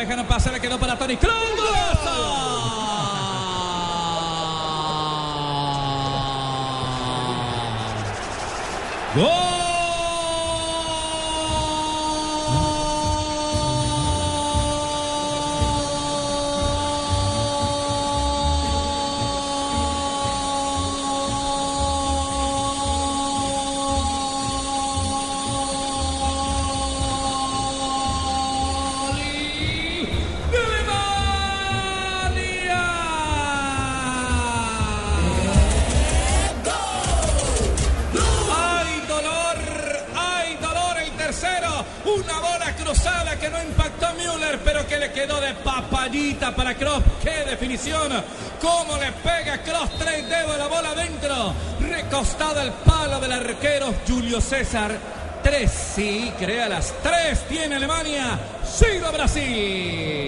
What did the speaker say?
dejaron pasar, le quedó para Tony Kroos. ¡Gol! Una bola cruzada que no impactó a Müller, pero que le quedó de papayita para Kroos. ¡Qué definición! ¿Cómo le pega Kroos? Tres dedos la bola adentro. Recostado el palo del arquero Julio César. Tres, sí, crea las tres. Tiene Alemania. Sigo Brasil.